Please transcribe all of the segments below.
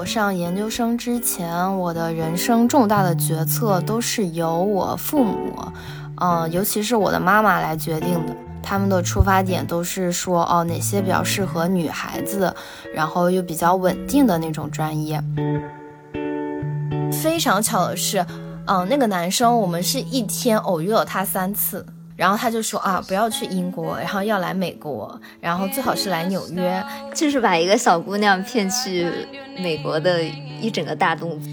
我上研究生之前，我的人生重大的决策都是由我父母，嗯，尤其是我的妈妈来决定的。他们的出发点都是说，哦，哪些比较适合女孩子，然后又比较稳定的那种专业。非常巧的是，嗯，那个男生，我们是一天偶遇了他三次。然后他就说啊，不要去英国，然后要来美国，然后最好是来纽约，就是把一个小姑娘骗去美国的一整个大动作。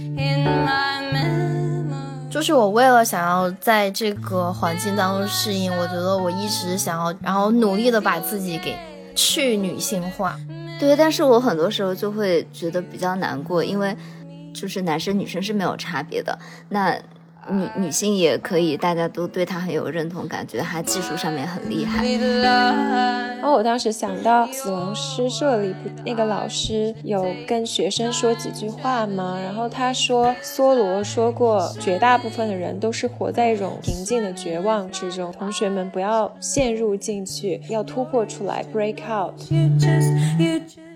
就是我为了想要在这个环境当中适应，我觉得我一直想要，然后努力的把自己给去女性化。对，但是我很多时候就会觉得比较难过，因为就是男生女生是没有差别的。那。女女性也可以，大家都对她很有认同感，觉得她技术上面很厉害。然后我当时想到死亡诗社里那个老师有跟学生说几句话吗？然后他说，梭罗说过，绝大部分的人都是活在一种平静的绝望之中。同学们不要陷入进去，要突破出来，break out。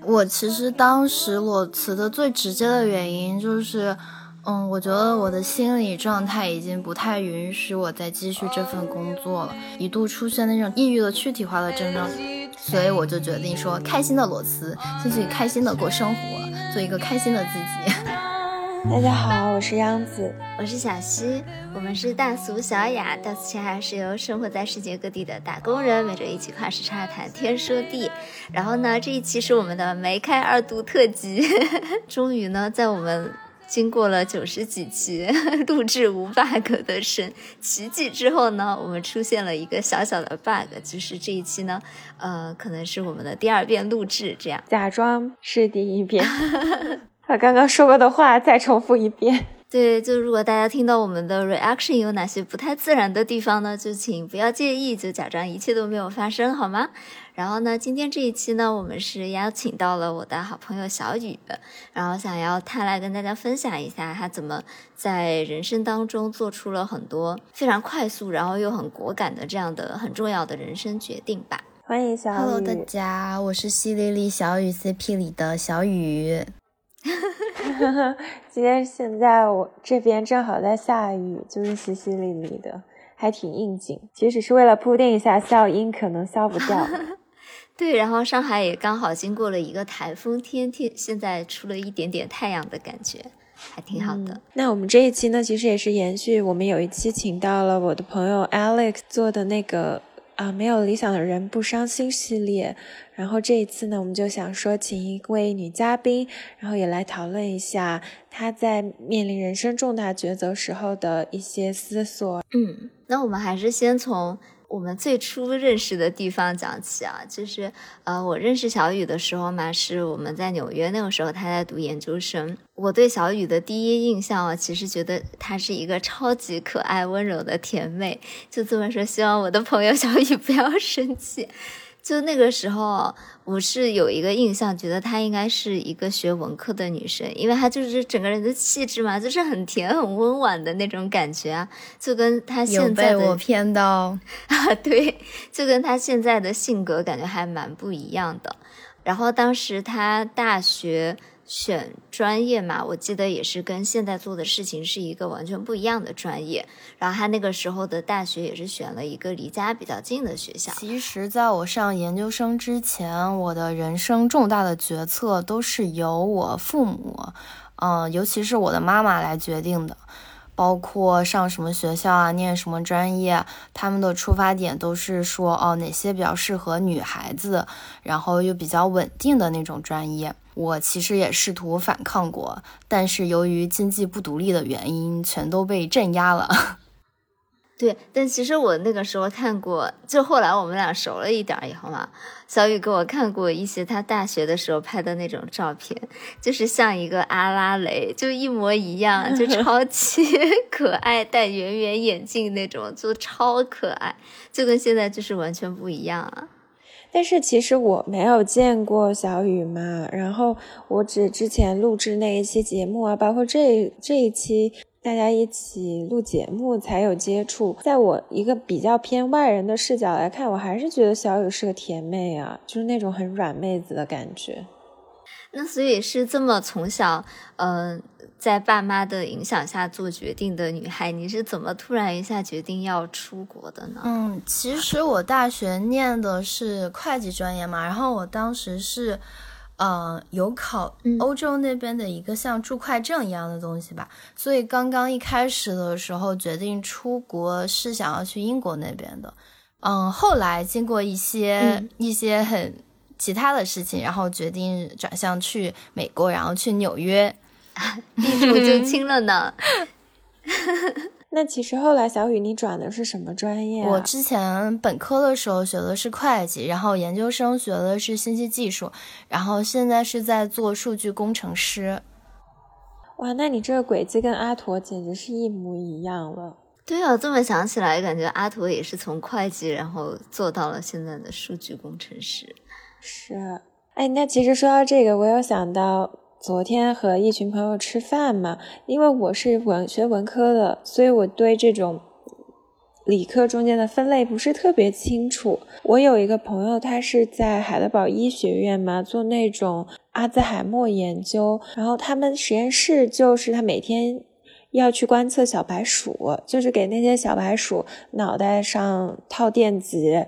我其实当时裸辞的最直接的原因就是。嗯，我觉得我的心理状态已经不太允许我再继续这份工作了，一度出现那种抑郁的躯体化的症状，所以我就决定说，开心的裸辞，继续开心的过生活，做一个开心的自己。大家好，我是央子，我是小溪，我们是大俗小雅，大俗小雅是由生活在世界各地的打工人每周一起跨时差谈天说地。然后呢，这一期是我们的梅开二度特辑，终于呢，在我们。经过了九十几期 录制无 bug 的神奇迹之后呢，我们出现了一个小小的 bug，就是这一期呢，呃，可能是我们的第二遍录制，这样假装是第一遍，把刚刚说过的话再重复一遍。对，就如果大家听到我们的 reaction 有哪些不太自然的地方呢，就请不要介意，就假装一切都没有发生，好吗？然后呢，今天这一期呢，我们是邀请到了我的好朋友小雨，然后想要他来跟大家分享一下他怎么在人生当中做出了很多非常快速，然后又很果敢的这样的很重要的人生决定吧。欢迎小雨。Hello，大家，我是淅沥沥小雨 CP 里的小雨。今天现在我这边正好在下雨，就是淅淅沥沥的，还挺应景。其实是为了铺垫一下笑音，可能消不掉。对，然后上海也刚好经过了一个台风天，天现在出了一点点太阳的感觉，还挺好的。那我们这一期呢，其实也是延续我们有一期请到了我的朋友 Alex 做的那个啊，没有理想的人不伤心系列。然后这一次呢，我们就想说，请一位女嘉宾，然后也来讨论一下她在面临人生重大抉择时候的一些思索。嗯，那我们还是先从我们最初认识的地方讲起啊，就是呃，我认识小雨的时候嘛，是我们在纽约，那个时候她在读研究生。我对小雨的第一印象啊，其实觉得她是一个超级可爱、温柔的甜妹。就这么说，希望我的朋友小雨不要生气。就那个时候，我是有一个印象，觉得她应该是一个学文科的女生，因为她就是整个人的气质嘛，就是很甜、很温婉的那种感觉啊，就跟她现在的有被我骗到 啊，对，就跟她现在的性格感觉还蛮不一样的。然后当时她大学。选专业嘛，我记得也是跟现在做的事情是一个完全不一样的专业。然后他那个时候的大学也是选了一个离家比较近的学校。其实，在我上研究生之前，我的人生重大的决策都是由我父母，嗯，尤其是我的妈妈来决定的。包括上什么学校啊，念什么专业，他们的出发点都是说，哦，哪些比较适合女孩子，然后又比较稳定的那种专业。我其实也试图反抗过，但是由于经济不独立的原因，全都被镇压了。对，但其实我那个时候看过，就后来我们俩熟了一点以后嘛，小雨给我看过一些他大学的时候拍的那种照片，就是像一个阿拉蕾，就一模一样，就 超级 可爱，戴圆圆眼镜那种，就超可爱，就跟现在就是完全不一样啊。但是其实我没有见过小雨嘛，然后我只之前录制那一期节目啊，包括这这一期大家一起录节目才有接触。在我一个比较偏外人的视角来看，我还是觉得小雨是个甜妹啊，就是那种很软妹子的感觉。那所以是这么从小，嗯，在爸妈的影响下做决定的女孩，你是怎么突然一下决定要出国的呢？嗯，其实我大学念的是会计专业嘛，然后我当时是，呃，有考欧洲那边的一个像注会证一样的东西吧，所以刚刚一开始的时候决定出国是想要去英国那边的，嗯，后来经过一些一些很。其他的事情，然后决定转向去美国，然后去纽约，地主就轻了呢。那其实后来小雨，你转的是什么专业？我之前本科的时候学的是会计，然后研究生学的是信息技术，然后现在是在做数据工程师。哇，那你这个轨迹跟阿驼简直是一模一样了。对啊，这么想起来，感觉阿驼也是从会计，然后做到了现在的数据工程师。是，哎，那其实说到这个，我有想到昨天和一群朋友吃饭嘛，因为我是文学文科的，所以我对这种理科中间的分类不是特别清楚。我有一个朋友，他是在海德堡医学院嘛，做那种阿兹海默研究，然后他们实验室就是他每天要去观测小白鼠，就是给那些小白鼠脑袋上套电极。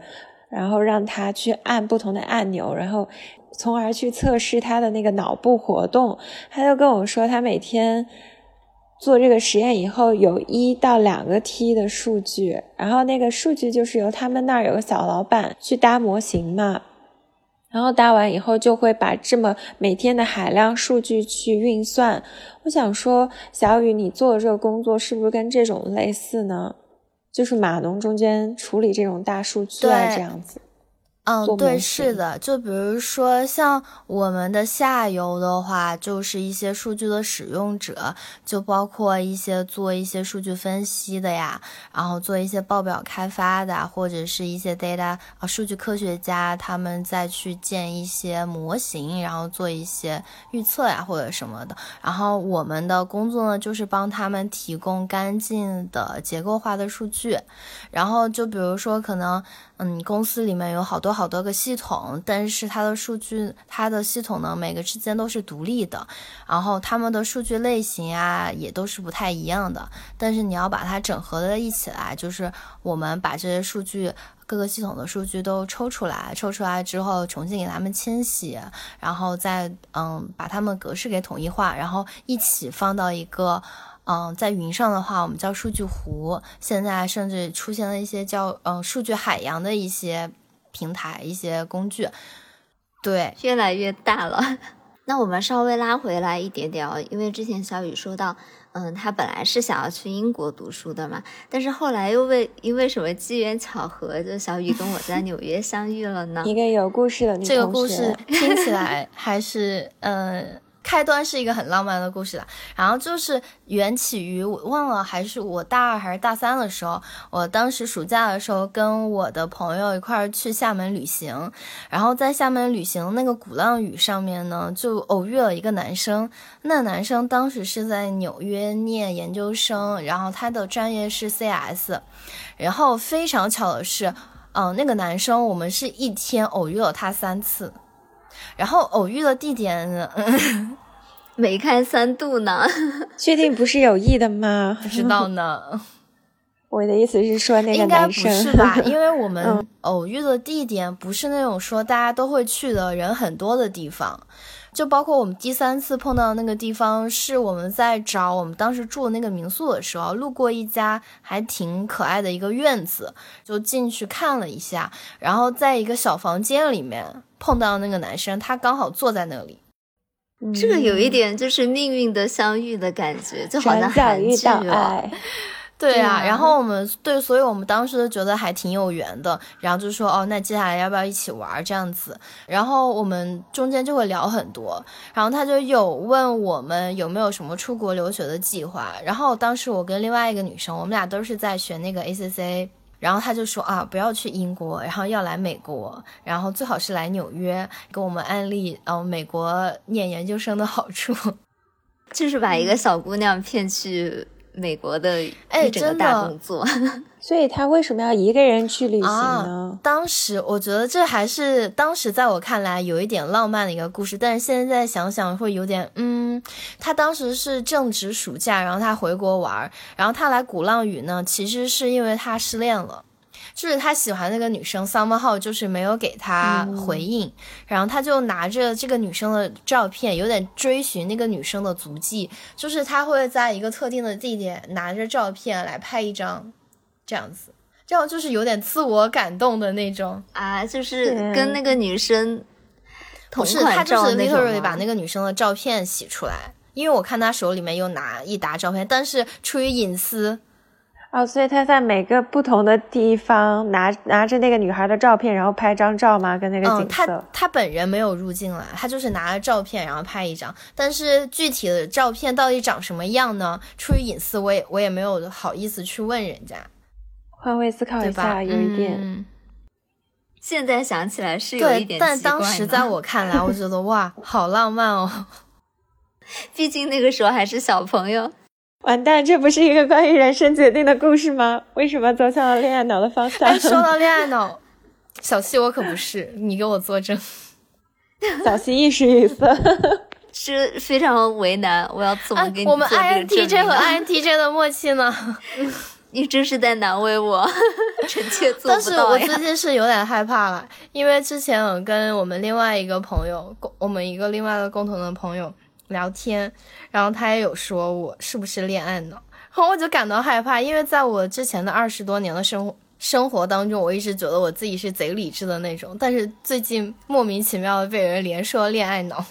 然后让他去按不同的按钮，然后从而去测试他的那个脑部活动。他就跟我说，他每天做这个实验以后，有一到两个 T 的数据，然后那个数据就是由他们那儿有个小老板去搭模型嘛，然后搭完以后就会把这么每天的海量数据去运算。我想说，小雨，你做的这个工作是不是跟这种类似呢？就是码农中间处理这种大数据啊，这样子。嗯，对，是的，就比如说像我们的下游的话，就是一些数据的使用者，就包括一些做一些数据分析的呀，然后做一些报表开发的，或者是一些 data 啊数据科学家，他们再去建一些模型，然后做一些预测呀或者什么的。然后我们的工作呢，就是帮他们提供干净的结构化的数据。然后就比如说可能。嗯，公司里面有好多好多个系统，但是它的数据，它的系统呢，每个之间都是独立的，然后他们的数据类型啊，也都是不太一样的。但是你要把它整合的一起来，就是我们把这些数据，各个系统的数据都抽出来，抽出来之后重新给他们清洗，然后再嗯把它们格式给统一化，然后一起放到一个。嗯，在云上的话，我们叫数据湖。现在甚至出现了一些叫嗯数据海洋的一些平台、一些工具，对，越来越大了。那我们稍微拉回来一点点哦，因为之前小雨说到，嗯，他本来是想要去英国读书的嘛，但是后来又为因为什么机缘巧合，就小雨跟我在纽约相遇了呢？一个有故事的女这个故事 听起来还是嗯。开端是一个很浪漫的故事啦，然后就是缘起于我忘了还是我大二还是大三的时候，我当时暑假的时候跟我的朋友一块儿去厦门旅行，然后在厦门旅行那个鼓浪屿上面呢，就偶遇了一个男生，那男生当时是在纽约念研究生，然后他的专业是 CS，然后非常巧的是，嗯，那个男生我们是一天偶遇了他三次。然后偶遇的地点，没开三度呢，确定不是有意的吗？不知道呢。我的意思是说，那个男生应该不是吧？因为我们偶遇的地点不是那种说大家都会去的人很多的地方。就包括我们第三次碰到的那个地方，是我们在找我们当时住的那个民宿的时候，路过一家还挺可爱的一个院子，就进去看了一下，然后在一个小房间里面碰到那个男生，他刚好坐在那里，这个有一点就是命运的相遇的感觉，就好像韩剧哦。对啊，然后我们对，所以我们当时都觉得还挺有缘的，然后就说哦，那接下来要不要一起玩这样子？然后我们中间就会聊很多，然后他就有问我们有没有什么出国留学的计划。然后当时我跟另外一个女生，我们俩都是在学那个 ACC，然后他就说啊，不要去英国，然后要来美国，然后最好是来纽约，给我们安利呃美国念研究生的好处，就是把一个小姑娘骗去。美国的哎一整个真的大动作。所以他为什么要一个人去旅行啊呢？，当时我觉得这还是当时在我看来有一点浪漫的一个故事，但是现在想想会有点，嗯，他当时是正值暑假，然后他回国玩，然后他来鼓浪屿呢，其实是因为他失恋了。就是他喜欢那个女生 Summer Hall，就是没有给他回应，然后他就拿着这个女生的照片，有点追寻那个女生的足迹，就是他会在一个特定的地点拿着照片来拍一张，这样子，这样就是有点自我感动的那种。啊，就是跟那个女生同不是，他款就是把那个女生的照片洗出来，因为我看他手里面又拿一沓照片，但是出于隐私，哦，所以他在每个不同的地方拿拿着那个女孩的照片，然后拍张照吗？跟那个嗯，他景色。他本人没有入镜来，他就是拿着照片然后拍一张，但是具体的照片到底长什么样呢？出于隐私，我也我也没有好意思去问人家，换位思考？一下，有一点。嗯现在想起来是有一，点但当时在我看来，我觉得哇，好浪漫哦。毕竟那个时候还是小朋友。完蛋，这不是一个关于人生决定的故事吗？为什么走向了恋爱脑的方向？哎，说到恋爱脑，小七我可不是，你给我作证。小溪一时语塞。是非常为难，我要怎么哎给你我们做这个证 INTJ 和 INTJ 的默契呢？你真是在难为我，臣妾做不到但是我。最近是有点害怕了，因为之前我跟我们另外一个朋友，共我们一个另外的共同的朋友聊天，然后他也有说我是不是恋爱脑，然后我就感到害怕，因为在我之前的二十多年的生活生活当中，我一直觉得我自己是贼理智的那种，但是最近莫名其妙的被人连说恋爱脑。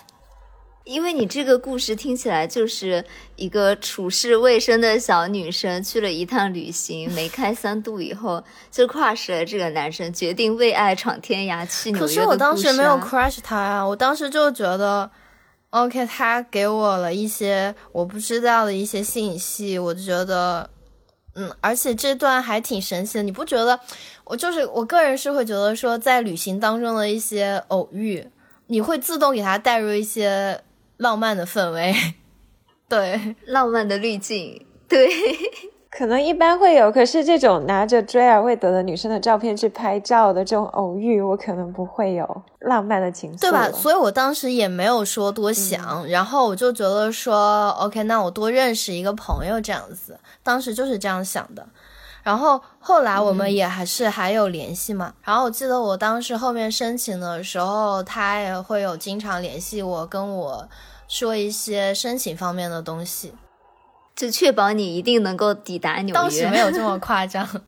因为你这个故事听起来就是一个处事未深的小女生去了一趟旅行，梅开三度以后就 crush 了这个男生，决定为爱闯天涯去纽约的可是我当时没有 crush 他啊，我当时就觉得，OK，他给我了一些我不知道的一些信息，我就觉得，嗯，而且这段还挺神奇的，你不觉得？我就是我个人是会觉得说，在旅行当中的一些偶遇，你会自动给他带入一些浪漫的氛围，对。浪漫的滤镜。对，可能一般会有，可是这种拿着追而未得的女生的照片去拍照的这种偶遇，我可能不会有浪漫的情愫，对吧？所以我当时也没有说多想，然后我就觉得说，OK，那我多认识一个朋友这样子，当时就是这样想的。然后后来我们也还是还有联系嘛。然后我记得我当时后面申请的时候，他也会有经常联系我，跟我说一些申请方面的东西。就确保你一定能够抵达纽约。当时没有这么夸张。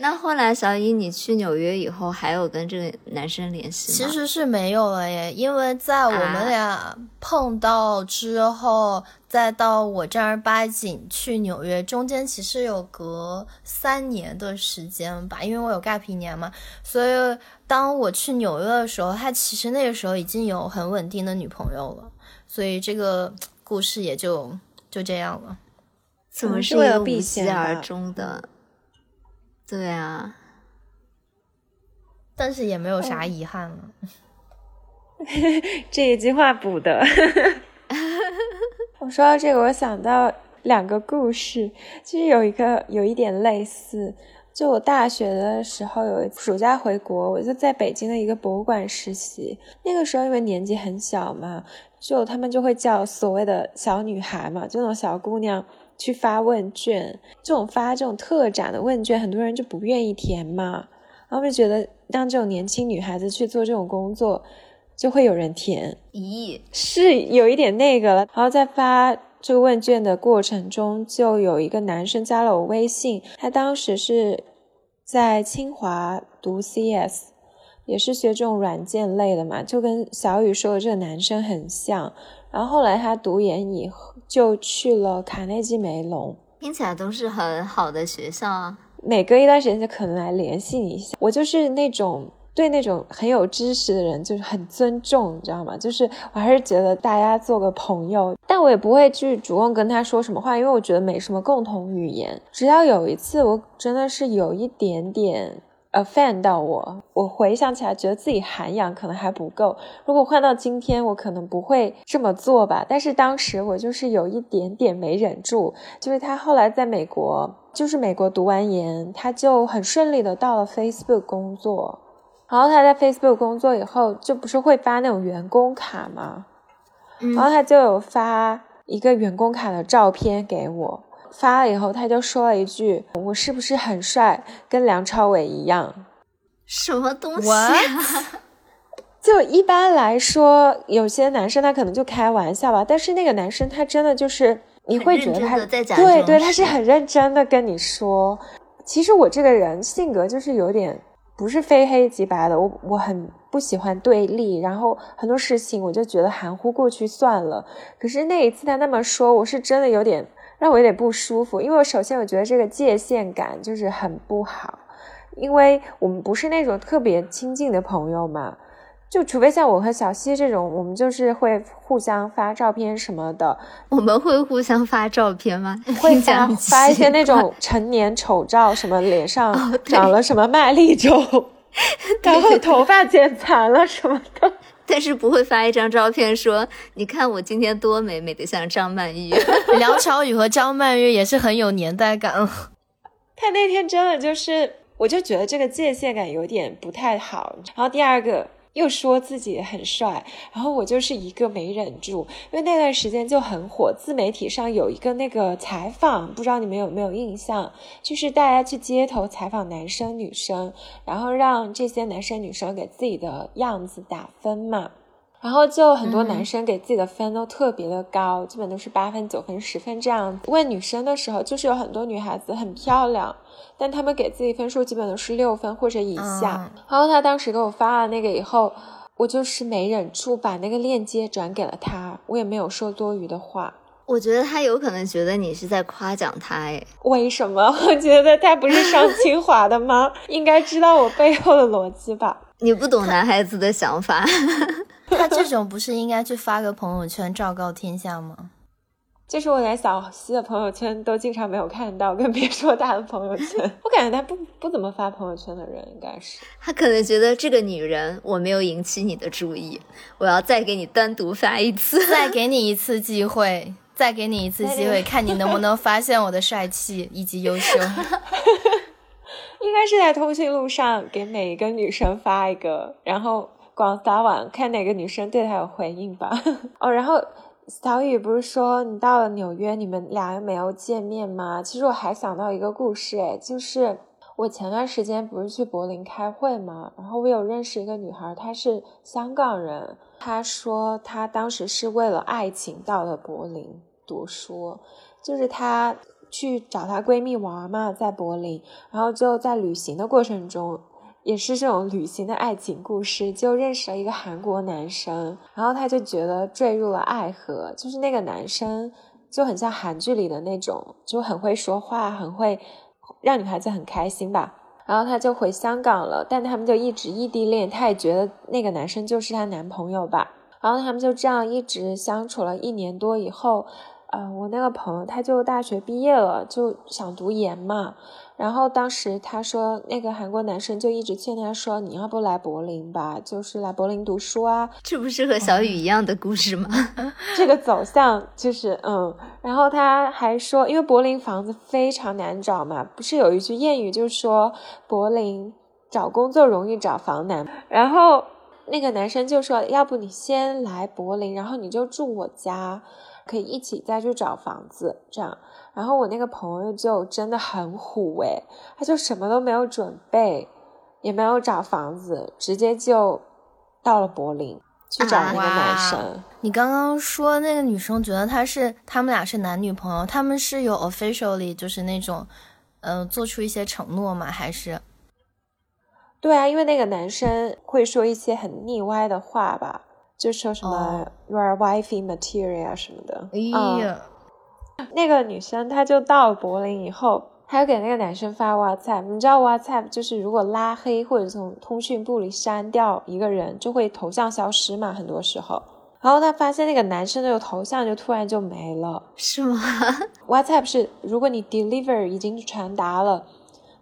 那后来小伊你去纽约以后，还有跟这个男生联系吗？其实是没有了耶，因为在我们俩碰到之后，再到我正儿八经去纽约，中间其实有隔三年的时间吧，因为我有 gap 一年嘛，所以当我去纽约的时候，他其实那个时候已经有很稳定的女朋友了，所以这个故事也就就这样了。怎么是为了是一个无疾避嫌而吧终的？对啊，但是也没有啥遗憾了。这一句话补的。我说到这个，我想到两个故事，其实有一个有一点类似。就我大学的时候，有一暑假回国，我就在北京的一个博物馆实习。那个时候因为年纪很小嘛，就他们就会叫所谓的小女孩嘛，就那种小姑娘去发问卷。这种发这种特展的问卷，很多人就不愿意填嘛，然后就觉得让这种年轻女孩子去做这种工作，就会有人填。咦，是有一点那个了。然后在发这个问卷的过程中，就有一个男生加了我微信，他当时是在清华读 CS，也是学这种软件类的嘛，就跟小雨说的这个男生很像。然后后来他读研以后就去了卡内基梅隆，听起来都是很好的学校啊。每隔一段时间就可能来联系你一下。我就是那种对那种很有知识的人就是很尊重，你知道吗？就是我还是觉得大家做个朋友，但我也不会去主动跟他说什么话，因为我觉得没什么共同语言。直到有一次，我真的是有一点点 offend 到我。我回想起来，觉得自己涵养可能还不够。如果换到今天，我可能不会这么做吧。但是当时我就是有一点点没忍住，就是他后来在美国，就是美国读完研，他就很顺利的到了 Facebook 工作。然后他在 Facebook 工作以后，就不是会发那种员工卡吗？然后他就有发一个员工卡的照片给我。发了以后，他就说了一句：“我是不是很帅，跟梁朝伟一样？”什么东西？就一般来说，有些男生他可能就开玩笑吧，但是那个男生他真的就是你会觉得他对对，他是很认真的跟你说。其实我这个人性格就是有点不是非黑即白的，我我很不喜欢对立，然后很多事情我就觉得含糊过去算了。可是那一次他那么说，我是真的有点。让我有点不舒服，因为我首先我觉得这个界限感就是很不好，因为我们不是那种特别亲近的朋友嘛，就除非像我和小西这种，我们就是会互相发照片什么的。我们会互相发照片吗？会发发一些那种 成年丑照，什么脸上长了什么麦粒肿，然后头发剪残了什么的。但是不会发一张照片说，你看我今天多美，美的像张曼玉。梁朝伟和张曼玉也是很有年代感。他那天真的就是，我就觉得这个界限感有点不太好。然后第二个。又说自己很帅，然后我就是一个没忍住，因为那段时间就很火，自媒体上有一个那个采访，不知道你们有没有印象，就是大家去街头采访男生女生，然后让这些男生女生给自己的样子打分嘛，然后就很多男生给自己的分都特别的高，基本都是八分、九分、十分这样。问女生的时候，就是有很多女孩子很漂亮。但他们给自己分数基本都是六分或者以下。然后他当时给我发了那个以后，我就是没忍住把那个链接转给了他，我也没有说多余的话。我觉得他有可能觉得你是在夸奖他，哎，为什么？我觉得他不是上清华的吗？应该知道我背后的逻辑吧？你不懂男孩子的想法。他这种不是应该去发个朋友圈昭告天下吗？就是我连小西的朋友圈都经常没有看到，更别说他的朋友圈。我感觉他不不怎么发朋友圈的人，应该是他可能觉得这个女人我没有引起你的注意，我要再给你单独发一次，再给你一次机会，再给你一次机会，看你能不能发现我的帅气以及优秀。应该是在通讯录上给每一个女生发一个，然后广撒网，看哪个女生对他有回应吧。哦，然后。小雨不是说你到了纽约，你们俩又没有见面吗？其实我还想到一个故事，哎，就是我前段时间不是去柏林开会吗？然后我有认识一个女孩，她是香港人，她说她当时是为了爱情到了柏林读书，就是她去找她闺蜜玩嘛，在柏林，然后就在旅行的过程中。也是这种旅行的爱情故事，就认识了一个韩国男生，然后他就觉得坠入了爱河，就是那个男生就很像韩剧里的那种，就很会说话，很会让女孩子很开心吧。然后他就回香港了，但他们就一直异地恋，他也觉得那个男生就是她男朋友吧。然后他们就这样一直相处了一年多以后，呃，我那个朋友他就大学毕业了，就想读研嘛。然后当时他说，那个韩国男生就一直劝他说：“你要不来柏林吧，就是来柏林读书啊。”这不是和小雨一样的故事吗？这个走向就是嗯。然后他还说，因为柏林房子非常难找嘛，不是有一句谚语就是说柏林找工作容易找房难。然后那个男生就说：“要不你先来柏林，然后你就住我家，可以一起再去找房子，这样。”然后我那个朋友就真的很虎诶，他就什么都没有准备，也没有找房子，直接就到了柏林去找那个男生。你刚刚说那个女生觉得他是他们俩是男女朋友，他们是有 officially 就是那种，呃，做出一些承诺吗？还是？对啊，因为那个男生会说一些很腻歪的话吧，就说什么 you are wifey material 什么的。哎呀。那个女生，她就到了柏林以后，她就给那个男生发 WhatsApp。你知道 WhatsApp 就是如果拉黑或者从通讯簿里删掉一个人，就会头像消失嘛，很多时候。然后她发现那个男生的头像就突然就没了，是吗？WhatsApp 是如果你 deliver 已经传达了。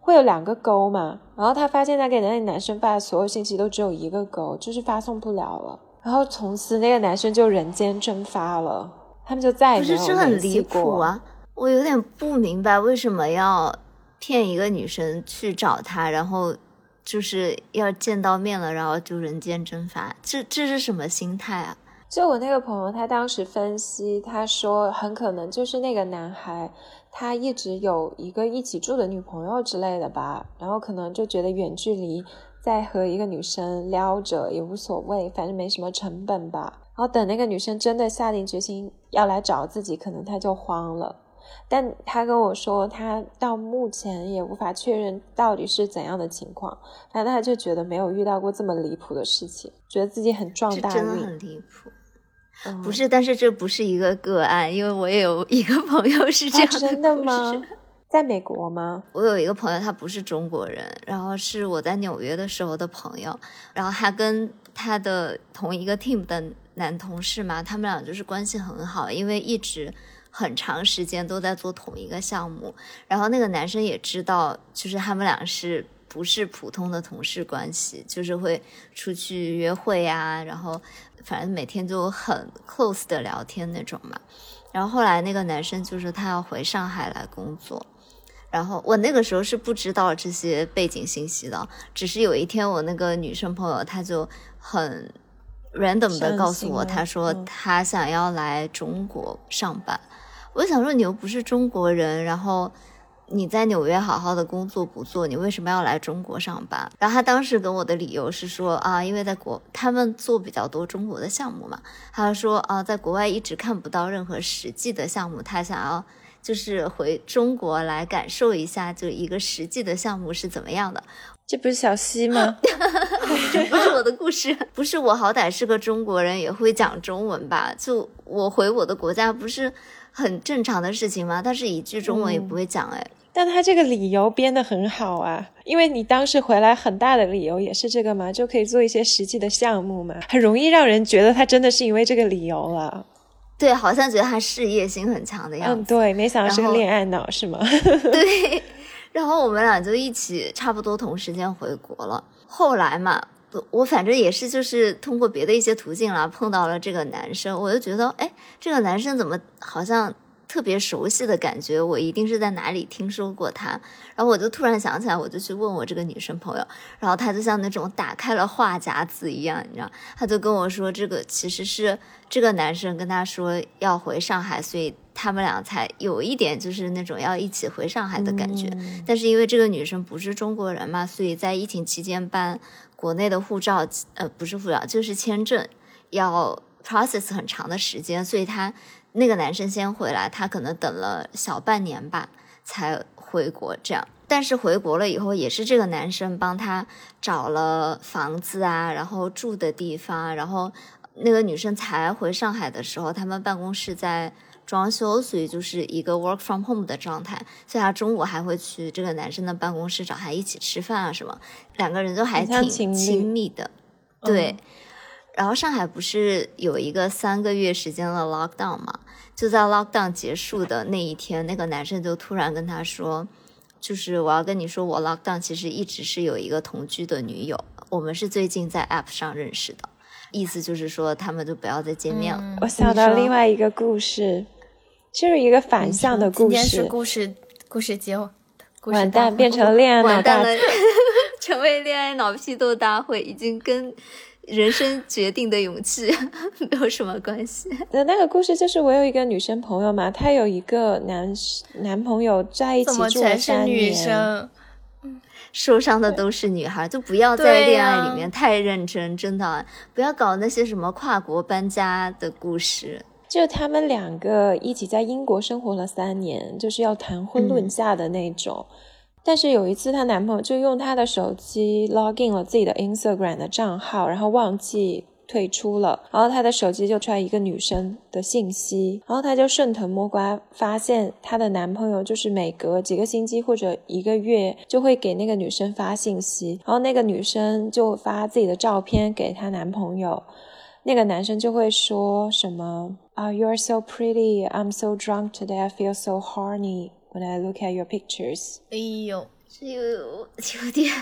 会有两个勾嘛，然后他发现他给那个男生发的所有信息都只有一个勾，就是发送不了了。然后从此那个男生就人间蒸发了，他们就再也没有不是这很离联系过。谱啊！我有点不明白为什么要骗一个女生去找他，然后就是要见到面了，然后就人间蒸发，这这是什么心态啊？就我那个朋友，他当时分析，他说很可能就是那个男孩，他一直有一个一起住的女朋友之类的吧，然后可能就觉得远距离再和一个女生撩着也无所谓，反正没什么成本吧。然后等那个女生真的下定决心要来找自己，可能他就慌了。但他跟我说，他到目前也无法确认到底是怎样的情况，反正他就觉得没有遇到过这么离谱的事情，觉得自己很撞大运真的。很离谱。嗯不是，但是这不是一个个案，因为我也有一个朋友是这啊样真的吗？在美国吗？我有一个朋友，他不是中国人，然后是我在纽约的时候的朋友，然后他跟他的同一个 team 的男同事嘛，他们俩就是关系很好，因为一直很长时间都在做同一个项目，然后那个男生也知道，就是他们俩是不是普通的同事关系，就是会出去约会呀、然后反正每天就很 close 的聊天那种嘛。然后后来那个男生就是他要回上海来工作，然后我那个时候是不知道这些背景信息的，只是有一天我那个女生朋友她就很 random 的告诉我，她说嗯她想要来中国上班。我就想说你又不是中国人，然后你在纽约好好的工作不做，你为什么要来中国上班？然后她当时给我的理由是说啊，因为在国他们做比较多中国的项目嘛，他说啊，在国外一直看不到任何实际的项目，她想要就是回中国来感受一下，就一个实际的项目是怎么样的。这不是小西吗？不是我的故事，不是我好歹是个中国人，也会讲中文吧？就我回我的国家不是很正常的事情吗？但是一句中文也不会讲，哎、但他这个理由编得很好啊，因为你当时回来很大的理由也是这个嘛，就可以做一些实际的项目嘛，很容易让人觉得他真的是因为这个理由了。对，好像觉得他事业心很强的样子嗯，子。对，没想到是个恋爱脑是吗？对，然后我们俩就一起差不多同时间回国了。后来嘛，我我反正也是就是通过别的一些途径啦，碰到了这个男生，我就觉得，哎，这个男生怎么好像特别熟悉的感觉？我一定是在哪里听说过他。然后我就突然想起来，我就去问我这个女生朋友，然后她就像那种打开了话匣子一样，你知道，她就跟我说，这个其实是这个男生跟她说要回上海，所以他们俩才有一点就是那种要一起回上海的感觉。嗯但是因为这个女生不是中国人嘛，所以在疫情期间办国内的护照，呃，不是护照，就是签证，要 process 很长的时间，所以他那个男生先回来，他可能等了小半年吧才回国这样。但是回国了以后，也是这个男生帮他找了房子啊，然后住的地方啊，然后那个女生才回上海的时候，他们办公室在装修，所以就是一个 work from home 的状态。所以她中午还会去这个男生的办公室找他一起吃饭啊什么，两个人都还挺亲密的。对，嗯然后上海不是有一个三个月时间的 lockdown 嘛？就在 lockdown 结束的那一天，那个男生就突然跟他说，就是我要跟你说，我 lockdown 其实一直是有一个同居的女友，我们是最近在 app 上认识的，意思就是说他们就不要再见面了。嗯我想到另外一个故事，就是一个反向的故事今天是事。故事故事节，故事完蛋，变成恋爱脑大完蛋了，成为恋爱脑批斗大会，已经跟人生决定的勇气 没有什么关系。那那个故事就是我有一个女生朋友嘛，她有一个男男朋友在一起全是女三年。生？受伤的都是女孩，就不要在恋爱里面太认真，真的不要搞那些什么跨国搬家的故事。就他们两个一起在英国生活了三年，就是要谈婚论嫁的那种。但是有一次，她男朋友就用她的手机 log in 了自己的 Instagram 的账号，然后忘记退出了，然后她的手机就出来一个女生的信息，然后她就顺藤摸瓜，发现她的男朋友就是每隔几个星期或者一个月就会给那个女生发信息，然后那个女生就发自己的照片给她男朋友，那个男生就会说什么啊、y o u are so pretty, I'm so drunk today, I feel so horny when I look at your pictures。哎呦，这有有点。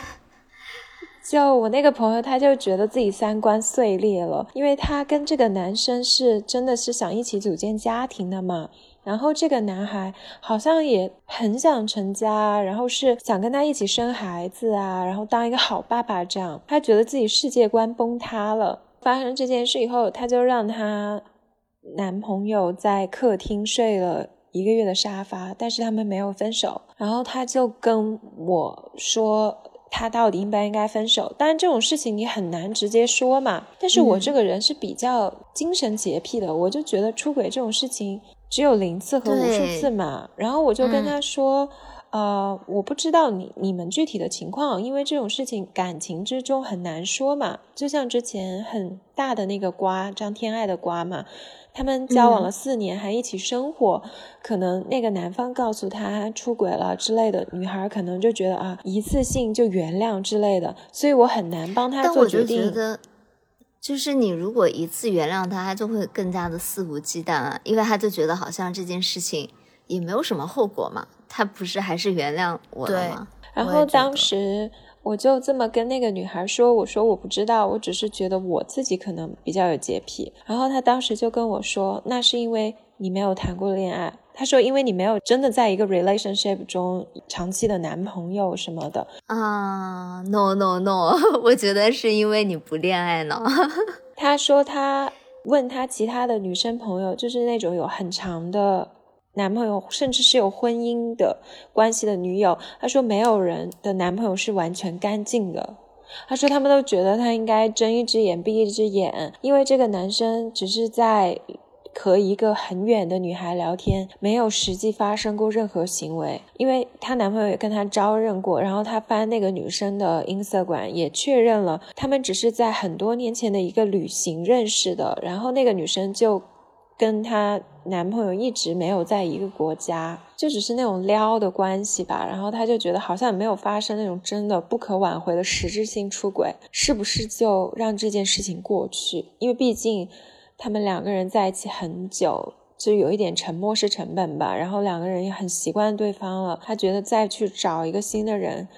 就我那个朋友，他就觉得自己三观碎裂了，因为他跟这个男生是真的是想一起组建家庭的嘛。然后这个男孩好像也很想成家，然后是想跟他一起生孩子啊，然后当一个好爸爸这样。他觉得自己世界观崩塌了。发生这件事以后，他就让他男朋友在客厅睡了一个月的沙发，但是他们没有分手。然后他就跟我说。他到底应不应该分手？当然这种事情你很难直接说嘛。但是我这个人是比较精神洁癖的，我就觉得出轨这种事情只有零次和无数次嘛。然后我就跟他说，呃，我不知道你你们具体的情况，因为这种事情感情之中很难说嘛。就像之前很大的那个瓜张天爱的瓜嘛。他们交往了四年，还一起生活，可能那个男方告诉他出轨了之类的，女孩可能就觉得啊，一次性就原谅之类的，所以我很难帮他做决定。但我就觉得，就是你如果一次原谅他，他就会更加的肆无忌惮啊，因为他就觉得好像这件事情也没有什么后果嘛，他不是还是原谅我了吗？然后当时。我就这么跟那个女孩说：“我说我不知道，我只是觉得我自己可能比较有洁癖。”然后她当时就跟我说：“那是因为你没有谈过恋爱。”她说：“因为你没有真的在一个 relationship 中长期的男朋友什么的。”啊，no no no，我觉得是因为你不恋爱呢。她说她问她其他的女生朋友，就是那种有很长的。男朋友甚至是有婚姻的关系的女友，他说没有人的男朋友是完全干净的。他说他们都觉得他应该睁一只眼闭一只眼，因为这个男生只是在和一个很远的女孩聊天，没有实际发生过任何行为。因为她男朋友也跟她招认过，然后她翻那个女生的 Instagram 也确认了，他们只是在很多年前的一个旅行认识的，然后那个女生就。跟她男朋友一直没有在一个国家，就只是那种撩的关系吧。然后他就觉得好像没有发生那种真的不可挽回的实质性出轨，是不是就让这件事情过去？因为毕竟他们两个人在一起很久，就有一点沉默是成本吧。然后两个人也很习惯对方了，他觉得再去找一个新的人，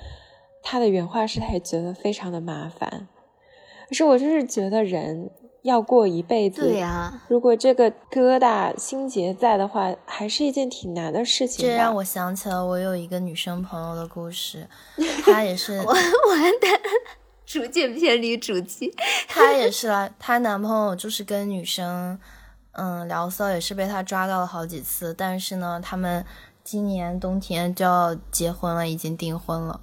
他的原话是他也觉得非常的麻烦。可是我就是觉得人。要过一辈子，对呀。如果这个疙瘩心结在的话，还是一件挺难的事情。这让我想起了我有一个女生朋友的故事，她也是 完蛋，逐渐偏离主题。她也是啊，她男朋友就是跟女生嗯聊骚，也是被她抓到了好几次。但是呢，他们今年冬天就要结婚了，已经订婚了。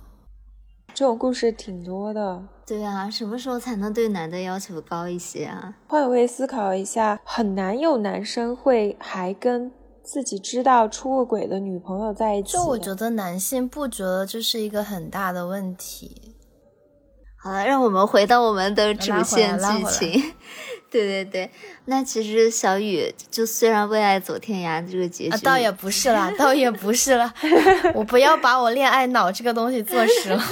这种故事挺多的。对啊，什么时候才能对男的要求高一些啊？换位思考一下，很难有男生会还跟自己知道出过轨的女朋友在一起。就我觉得男性不觉得这是一个很大的问题。好了，让我们回到我们的主线剧情。对对对，那其实小雨就虽然为爱走天涯这个结局，倒也不是啦，倒也不是啦，我不要把我恋爱脑这个东西坐实了。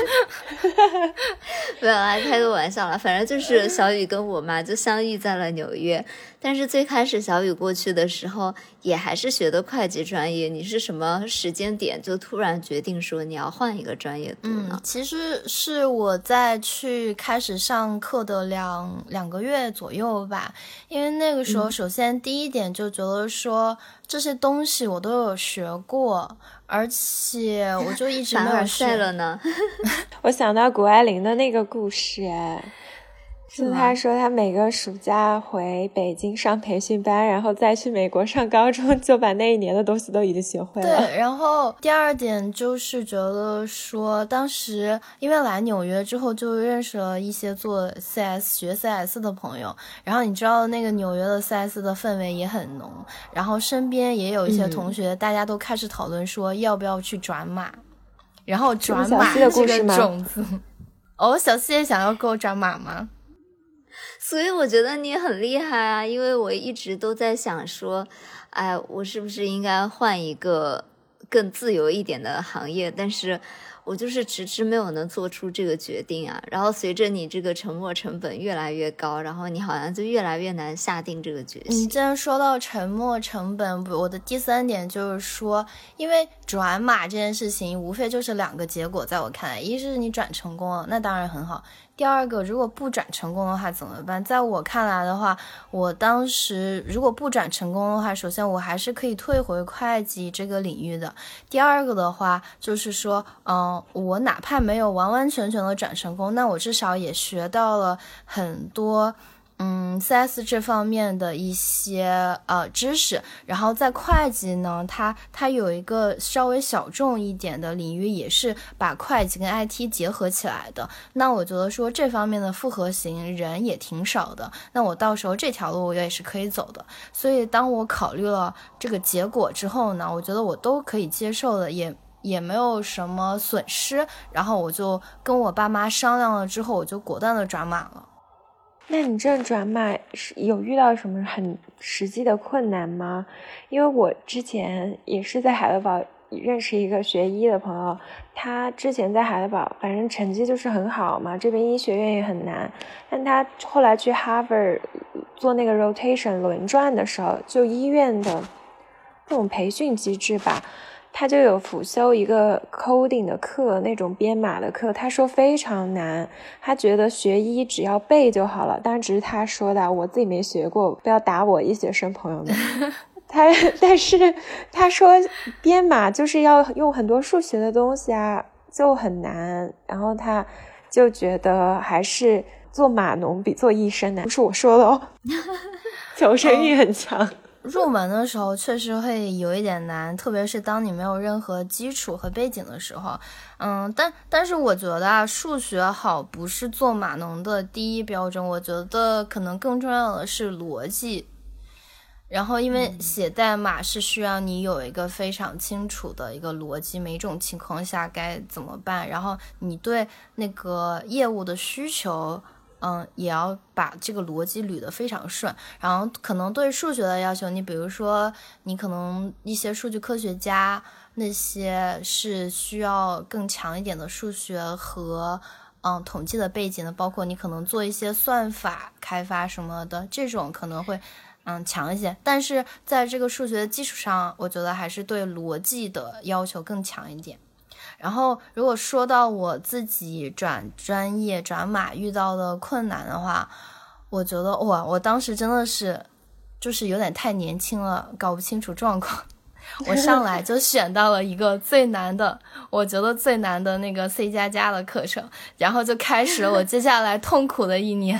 没有啦，开个玩笑啦，反正就是小雨跟我嘛就相遇在了纽约。但是最开始小雨过去的时候，也还是学的会计专业。你是什么时间点就突然决定说你要换一个专业读呢？其实是我在去开始上课的两两个月左右吧。因为那个时候，首先第一点就觉得说这些东西我都有学过，而且我就一直 没有睡了呢。我想到谷爱凌的那个故事，哎。是他说他每个暑假回北京上培训班，然后再去美国上高中，就把那一年的东西都已经学会了。对，然后第二点就是觉得说，当时因为来纽约之后，就认识了一些做 CS 学 CS 的朋友，然后你知道那个纽约的 CS 的氛围也很浓，然后身边也有一些同学，大家都开始讨论说要不要去转码，然后转码这个种子。哦，小西也想要给我转码吗？所以我觉得你很厉害啊，因为我一直都在想说，哎，我是不是应该换一个更自由一点的行业？但是我就是迟迟没有能做出这个决定啊。然后随着你这个沉没成本越来越高，然后你好像就越来越难下定这个决心。你既然说到沉没成本，我的第三点就是说，因为转码这件事情无非就是两个结果，在我看来，一是你转成功了，那当然很好。第二个，如果不转成功的话怎么办？在我看来的话，我当时如果不转成功的话，首先我还是可以退回会计这个领域的。第二个的话，就是说，嗯，我哪怕没有完完全全的转成功，那我至少也学到了很多。嗯，CS 这方面的一些呃知识，然后在会计呢，它它有一个稍微小众一点的领域，也是把会计跟 IT 结合起来的。那我觉得说这方面的复合型人也挺少的。那我到时候这条路我也是可以走的。所以当我考虑了这个结果之后呢，我觉得我都可以接受的，也也没有什么损失。然后我就跟我爸妈商量了之后，我就果断的转码了。那你这转码是有遇到什么很实际的困难吗？因为我之前也是在海德堡认识一个学医的朋友，他之前在海德堡反正成绩就是很好嘛，这边医学院也很难，但他后来去 Harvard 做那个 rotation 轮转的时候，就医院的那种培训机制吧。他就有辅修一个 coding 的课，那种编码的课，他说非常难，他觉得学医只要背就好了。当然只是他说的，我自己没学过，不要打我医学生朋友们。他 但是他说编码就是要用很多数学的东西啊，就很难。然后他就觉得还是做码农比做医生难，不是我说的哦，求生欲很强。入门的时候确实会有一点难，特别是当你没有任何基础和背景的时候。嗯，但但是我觉得啊，数学好不是做码农的第一标准，我觉得可能更重要的是逻辑。然后，因为写代码是需要你有一个非常清楚的一个逻辑，每种情况下该怎么办，然后你对那个业务的需求。嗯，也要把这个逻辑捋得非常顺，然后可能对数学的要求，你比如说，你可能一些数据科学家那些是需要更强一点的数学和嗯统计的背景的，包括你可能做一些算法开发什么的，这种可能会嗯强一些。但是在这个数学的基础上，我觉得还是对逻辑的要求更强一点。然后，如果说到我自己转专业转码遇到的困难的话，我觉得哇，我当时真的是就是有点太年轻了，搞不清楚状况。我上来就选到了一个最难的，我觉得最难的那个 C 加加的课程，然后就开始了我接下来痛苦的一年。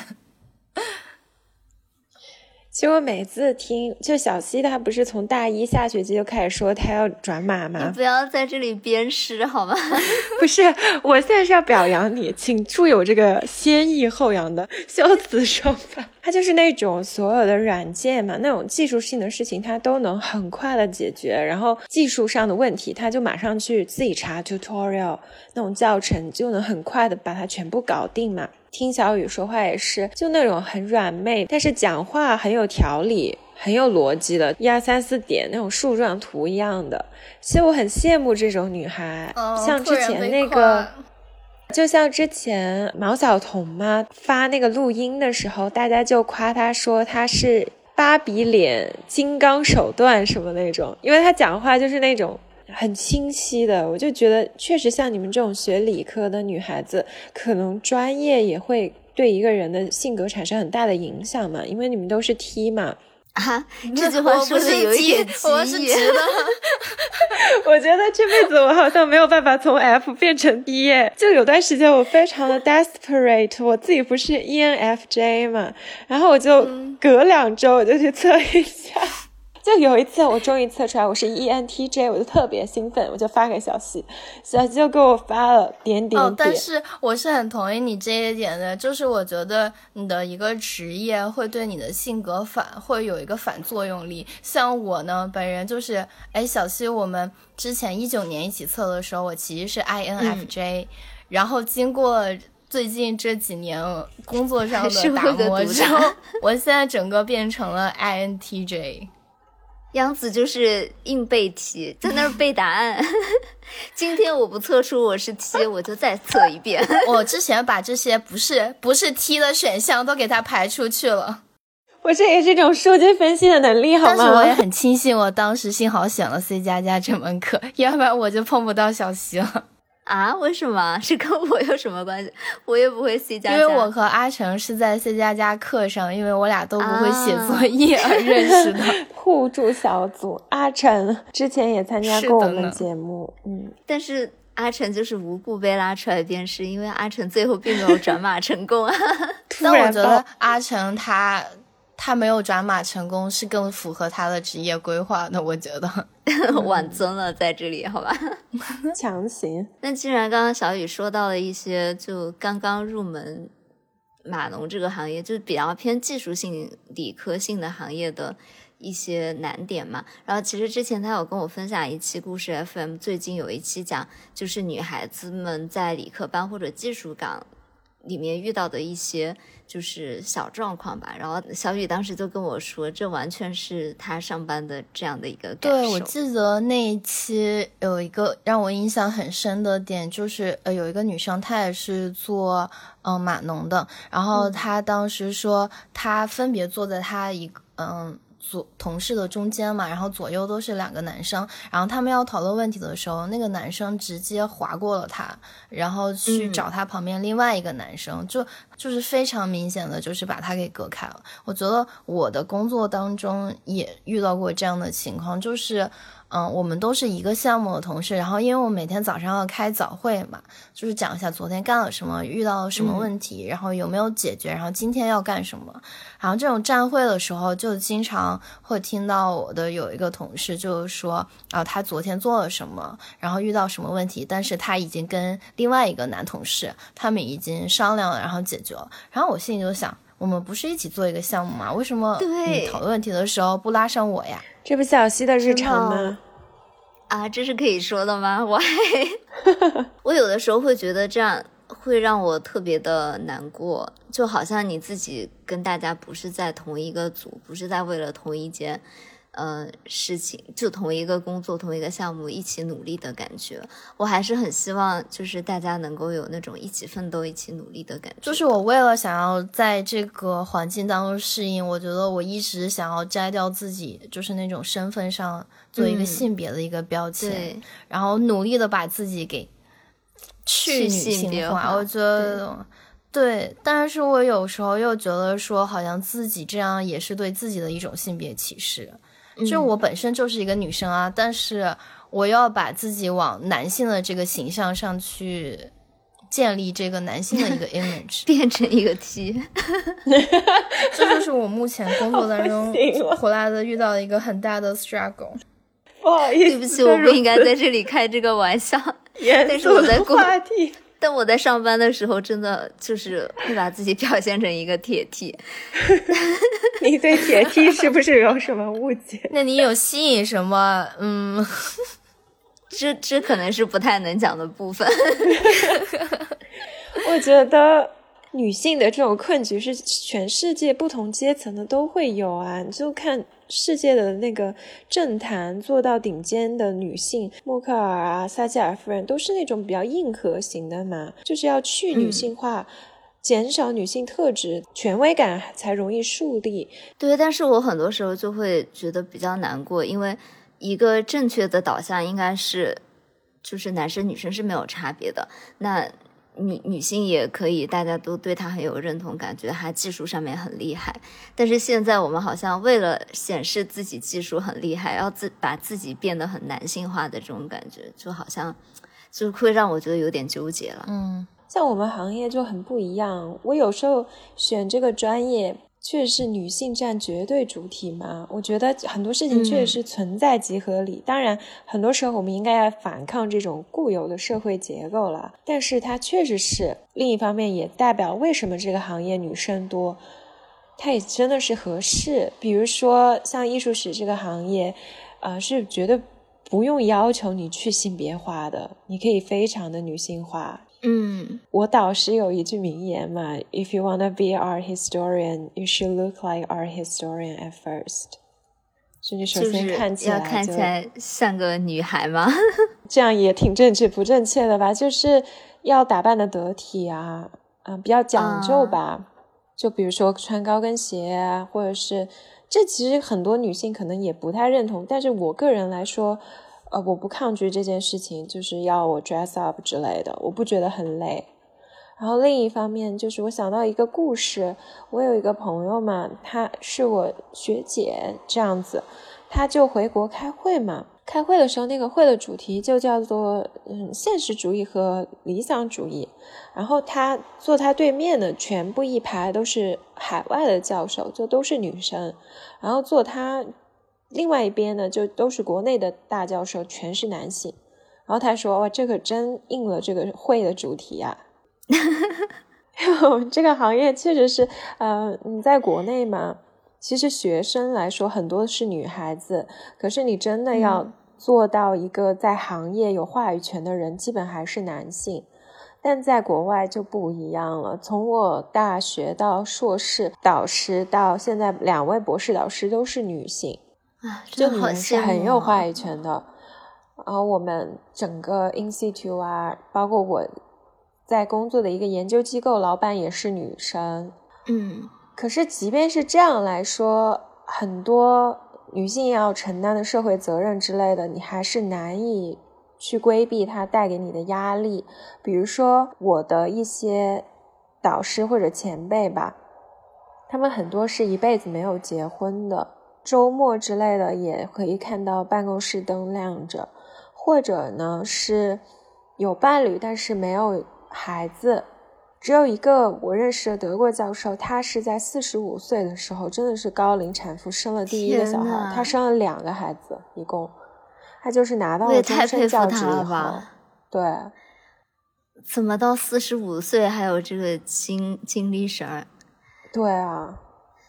其实我每次听，就小西他不是从大一下学期就开始说他要转码吗？你不要在这里鞭尸好吗？不是，我现在是要表扬你，请注有这个先抑后扬的修辞手法。他就是那种所有的软件嘛，那种技术性的事情他都能很快的解决，然后技术上的问题他就马上去自己查 tutorial 那种教程，就能很快的把它全部搞定嘛。听小雨说话也是，就那种很软妹，但是讲话很有条理、很有逻辑的，一二三四点那种树状图一样的。其实我很羡慕这种女孩，像之前那个，就像之前毛晓彤嘛，发那个录音的时候，大家就夸她说她是芭比脸、金刚手段什么那种，因为她讲话就是那种。很清晰的，我就觉得确实像你们这种学理科的女孩子，可能专业也会对一个人的性格产生很大的影响嘛，因为你们都是 T 嘛。啊，这句话说的有一点我是直的。我觉得这辈子我好像没有办法从 F 变成 D 耶。就有段时间我非常的 desperate，我自己不是 ENFJ 嘛，然后我就隔两周我就去测一下。就有一次，我终于测出来我是 ENTJ，我就特别兴奋，我就发给小西，小西就给我发了点点点。但是我是很同意你这一点的，就是我觉得你的一个职业会对你的性格反会有一个反作用力。像我呢，本人就是，哎，小西，我们之前一九年一起测的时候，我其实是 INFJ，然后经过最近这几年工作上的打磨之后，我现在整个变成了 INTJ。杨子就是硬背题，在那儿背答案。今天我不测出我是 T，我就再测一遍。我之前把这些不是不是 T 的选项都给他排出去了。我这也是一种数据分析的能力，好吗？但是我也很庆幸，我当时幸好选了 C 加加这门课，要不然我就碰不到小溪了。啊？为什么？这跟我有什么关系？我也不会 C 加加。因为我和阿成是在 C 加加课上，因为我俩都不会写作业而认识的。互助小组，阿成之前也参加过我们节目，嗯。但是阿成就是无故被拉出来鞭尸，因为阿成最后并没有转码成功啊。但我觉得阿成他。他没有转码成功，是更符合他的职业规划的。我觉得 晚增了在这里，好吧？强行。那既然刚刚小雨说到了一些，就刚刚入门码农这个行业，就是比较偏技术性、理科性的行业的一些难点嘛。然后其实之前他有跟我分享一期故事 FM，最近有一期讲，就是女孩子们在理科班或者技术岗。里面遇到的一些就是小状况吧，然后小雨当时就跟我说，这完全是他上班的这样的一个感受。对，我记得那一期有一个让我印象很深的点，就是呃，有一个女生，她也是做嗯码农的，然后她当时说，她分别坐在她一个嗯。左同事的中间嘛，然后左右都是两个男生，然后他们要讨论问题的时候，那个男生直接划过了他，然后去找他旁边另外一个男生，就就是非常明显的就是把他给隔开了。我觉得我的工作当中也遇到过这样的情况，就是。嗯，我们都是一个项目的同事，然后因为我每天早上要开早会嘛，就是讲一下昨天干了什么，遇到了什么问题，然后有没有解决，然后今天要干什么。然后这种站会的时候，就经常会听到我的有一个同事就是说，啊，他昨天做了什么，然后遇到什么问题，但是他已经跟另外一个男同事他们已经商量了，然后解决了。然后我心里就想，我们不是一起做一个项目吗？为什么你讨论问题的时候不拉上我呀？这不小溪的日常吗？啊，这是可以说的吗？我还，我有的时候会觉得这样会让我特别的难过，就好像你自己跟大家不是在同一个组，不是在为了同一件。呃，事情就同一个工作、同一个项目一起努力的感觉，我还是很希望，就是大家能够有那种一起奋斗、一起努力的感觉。就是我为了想要在这个环境当中适应，我觉得我一直想要摘掉自己，就是那种身份上做一个性别的一个标签，然后努力的把自己给去女性化。我觉得对，但是我有时候又觉得说，好像自己这样也是对自己的一种性别歧视。就我本身就是一个女生啊，但是我要把自己往男性的这个形象上去建立这个男性的一个 image，变成一个 T，这就是我目前工作当 中回来的遇到的一个很大的 struggle。不好意思，对不起，我不应该在这里开这个玩笑。但是我在话题。但我在上班的时候，真的就是会把自己表现成一个铁 T。你对铁 T 是不是有什么误解？那你有吸引什么？嗯，这这可能是不太能讲的部分。我觉得女性的这种困局是全世界不同阶层的都会有啊，你就看。世界的那个政坛做到顶尖的女性，默克尔啊、撒切尔夫人都是那种比较硬核型的嘛，就是要去女性化，减少女性特质，权威感才容易树立。对，但是我很多时候就会觉得比较难过，因为一个正确的导向应该是，就是男生女生是没有差别的。那。女女性也可以，大家都对她很有认同感，觉得她技术上面很厉害。但是现在我们好像为了显示自己技术很厉害，要自把自己变得很男性化的这种感觉，就好像就会让我觉得有点纠结了。嗯，像我们行业就很不一样。我有时候选这个专业。确实是女性占绝对主体嘛？我觉得很多事情确实是存在即合理。当然，很多时候我们应该要反抗这种固有的社会结构了。但是它确实是另一方面，也代表为什么这个行业女生多，它也真的是合适。比如说像艺术史这个行业，呃，是绝对不用要求你去性别化的，你可以非常的女性化。嗯，我导师有一句名言嘛，If you wanna be art historian, you should look like art historian at first。就你首先看起来要看起来像个女孩吗？这样也挺政治不正确的吧？就是要打扮的得体啊，嗯、比较讲究啊吧。就比如说穿高跟鞋啊，或者是这其实很多女性可能也不太认同，但是我个人来说，呃，我不抗拒这件事情，就是要我 dress up 之类的，我不觉得很累。然后另一方面就是我想到一个故事，我有一个朋友嘛，她是我学姐这样子，她就回国开会嘛。开会的时候，那个会的主题就叫做嗯现实主义和理想主义。然后她坐她对面的全部一排都是海外的教授，就都是女生。然后坐她另外一边呢，就都是国内的大教授，全是男性。然后他说：“哇，这可真应了这个会的主题呀、这个行业确实是，呃，你在国内嘛，其实学生来说很多是女孩子，可是你真的要嗯做到一个在行业有话语权的人，基本还是男性。但在国外就不一样了，从我大学到硕士导师到现在两位博士导师都是女性，啊，就你们是很有话语权的。然后我们整个 institute 啊，包括我在工作的一个研究机构，老板也是女生。嗯可是即便是这样来说，很多女性要承担的社会责任之类的，你还是难以去规避它带给你的压力。比如说我的一些导师或者前辈吧，他们很多是一辈子没有结婚的，周末之类的也可以看到办公室灯亮着，或者呢是有伴侣但是没有孩子。只有一个我认识的德国教授，他是在四十五岁的时候，真的是高龄产妇，生了第一个小孩，他生了两个孩子，一共，他就是拿到了终身教职以后，对，怎么到四十五岁还有这个精精力神儿？对啊，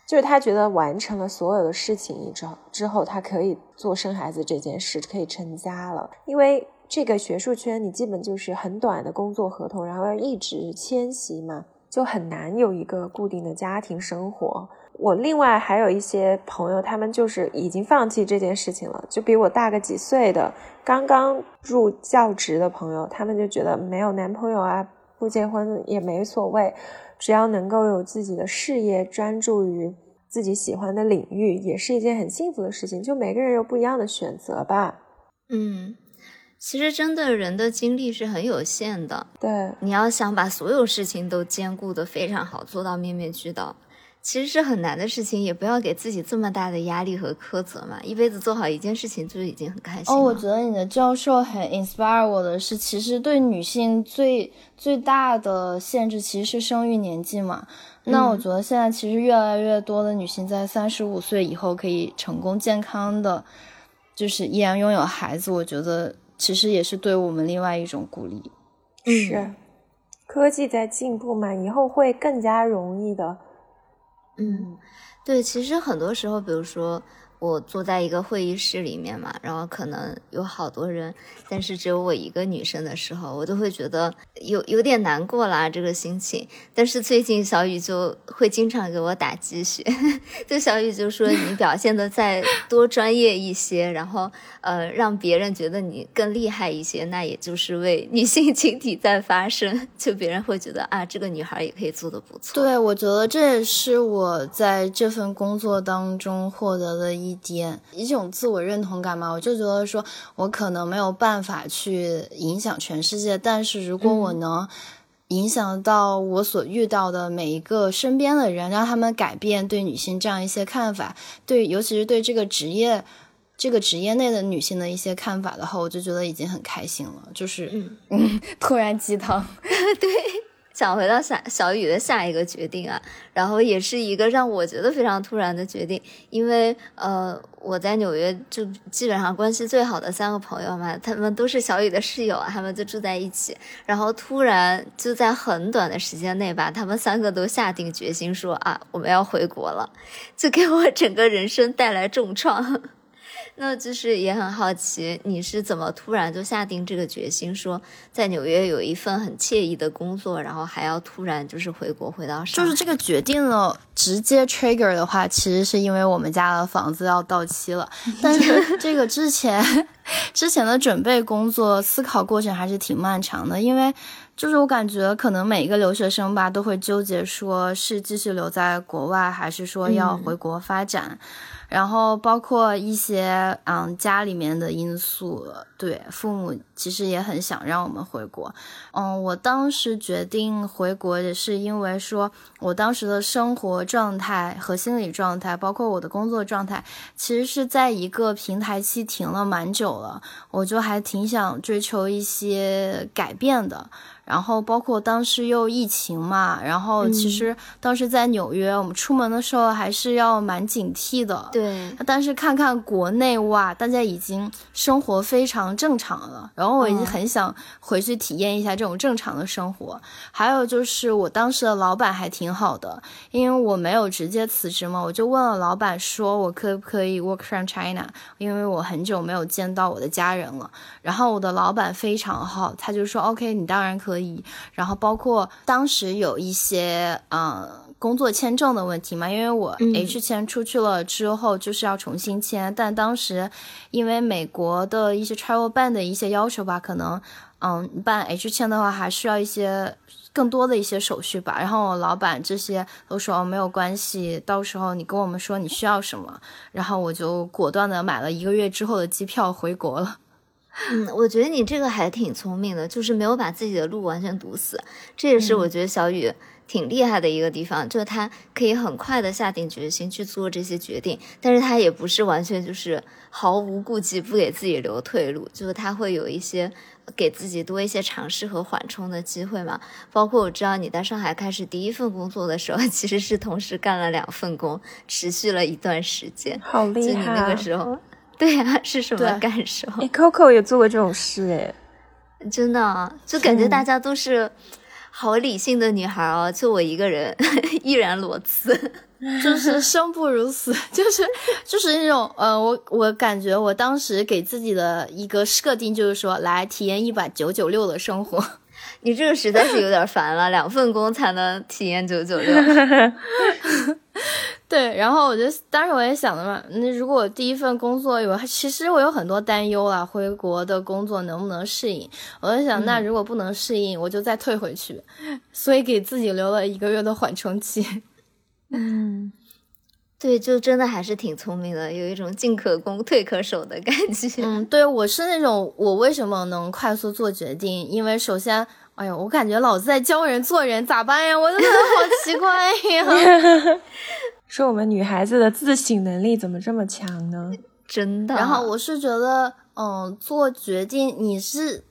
就是他觉得完成了所有的事情之后，之后他可以做生孩子这件事，可以成家了。因为这个学术圈，你基本就是很短的工作合同，然后要一直迁徙嘛，就很难有一个固定的家庭生活。我另外还有一些朋友，他们就是已经放弃这件事情了，就比我大个几岁的，刚刚入教职的朋友，他们就觉得没有男朋友啊，不结婚也没所谓，只要能够有自己的事业，专注于自己喜欢的领域，也是一件很幸福的事情。就每个人有不一样的选择吧。嗯，其实真的人的精力是很有限的，对，你要想把所有事情都兼顾得非常好，做到面面俱到，其实是很难的事情。也不要给自己这么大的压力和苛责嘛，一辈子做好一件事情就已经很开心了。哦，我觉得你的教授很 inspire 我的是，其实对女性最最大的限制其实是生育年纪嘛。那我嗯觉得现在其实越来越多的女性在三十五岁以后可以成功健康的，就是依然拥有孩子，我觉得其实也是对我们另外一种鼓励。是，科技在进步嘛，以后会更加容易的。嗯，对，其实很多时候，比如说我坐在一个会议室里面嘛，然后可能有好多人，但是只有我一个女生的时候，我都会觉得有有点难过啦，这个心情。但是最近小雨就会经常给我打鸡血，就小雨就说你表现的再多专业一些，然后呃让别人觉得你更厉害一些，那也就是为女性群体在发声，就别人会觉得啊这个女孩也可以做的不错。对，我觉得这也是我在这份工作当中获得的一点一种自我认同感嘛。我就觉得说，我可能没有办法去影响全世界，但是如果我嗯能影响到我所遇到的每一个身边的人，让他们改变对女性这样一些看法，对，尤其是对这个职业。这个职业内的女性的一些看法的话，我就觉得已经很开心了。就是，嗯嗯，突然鸡汤。讲回到下小雨的下一个决定啊，然后也是一个让我觉得非常突然的决定，因为呃我在纽约就基本上关系最好的三个朋友嘛，他们都是小雨的室友，他们就住在一起，然后突然就在很短的时间内吧，他们三个都下定决心说啊我们要回国了，就给我整个人生带来重创。那就是也很好奇，你是怎么突然就下定这个决心，说在纽约有一份很惬意的工作，然后还要突然就是回国回到上海？就是这个决定了，直接 trigger 的话，其实是因为我们家的房子要到期了。但是这个之前 之前的准备工作、思考过程还是挺漫长的，因为就是我感觉可能每一个留学生吧，都会纠结说是继续留在国外，还是说要回国发展。然后包括一些嗯家里面的因素，对父母其实也很想让我们回国。嗯，我当时决定回国也是因为说我当时的生活状态和心理状态，包括我的工作状态，其实是在一个平台期停了蛮久了，我就还挺想追求一些改变的。然后包括当时又疫情嘛，然后其实当时在纽约，我们出门的时候还是要蛮警惕的。对，但是看看国内哇，大家已经生活非常正常了，然后我已经很想回去体验一下这种正常的生活。还有就是我当时的老板还挺好的，因为我没有直接辞职嘛，我就问了老板说，我可不可以 work from China？因为我很久没有见到我的家人了。然后我的老板非常好，他就说 OK，你当然可。可以，然后包括当时有一些嗯工作签证的问题嘛，因为我 H 签出去了之后就是要重新签，但当时因为美国的一些 travel ban 的一些要求吧，可能嗯办 H 签的话还需要一些更多的一些手续吧。然后我老板这些都说没有关系，到时候你跟我们说你需要什么，然后我就果断的买了一个月之后的机票回国了。嗯，我觉得你这个还挺聪明的，就是没有把自己的路完全堵死。这也是我觉得小雨挺厉害的一个地方，就是他可以很快的下定决心去做这些决定，但是他也不是完全就是毫无顾忌，不给自己留退路，就是他会有一些给自己多一些尝试和缓冲的机会嘛。包括我知道你在上海开始第一份工作的时候，其实是同时干了两份工，持续了一段时间。好厉害！就你那个时候。对呀，是什么感受？哎，Coco 也做过这种事哎，真的，就感觉大家都是好理性的女孩哦，就我一个人 依然裸辞，就是生不如死，就是就是那种呃，我我感觉我当时给自己的一个设定就是说，来体验一把九九六的生活。你这个实在是有点烦了，两份工才能体验九九六。对，然后我就当时我也想的嘛，那如果我第一份工作有，其实我有很多担忧啊，回国的工作能不能适应？我就想，那如果不能适应，我就再退回去，所以给自己留了一个月的缓冲期。嗯，对，就真的还是挺聪明的，有一种进可攻退可守的感觉。嗯，对我是那种，我为什么能快速做决定？因为首先。哎呦，我感觉老子在教人做人，咋办呀？我真的好奇怪呀！说我们女孩子的自省能力怎么这么强呢？真的。然后我是觉得，嗯，做决定你是。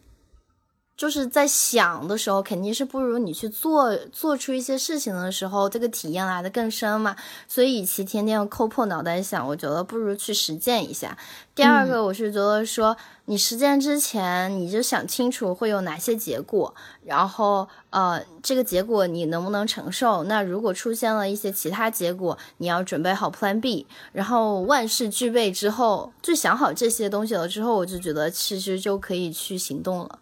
就是在想的时候，肯定是不如你去做做出一些事情的时候，这个体验来的更深嘛。所以，与其天天抠破脑袋想，我觉得不如去实践一下。第二个，我是觉得说，你实践之前，你就想清楚会有哪些结果，然后呃，这个结果你能不能承受？那如果出现了一些其他结果，你要准备好 Plan B。然后万事俱备之后，就想好这些东西了之后，我就觉得其实就可以去行动了。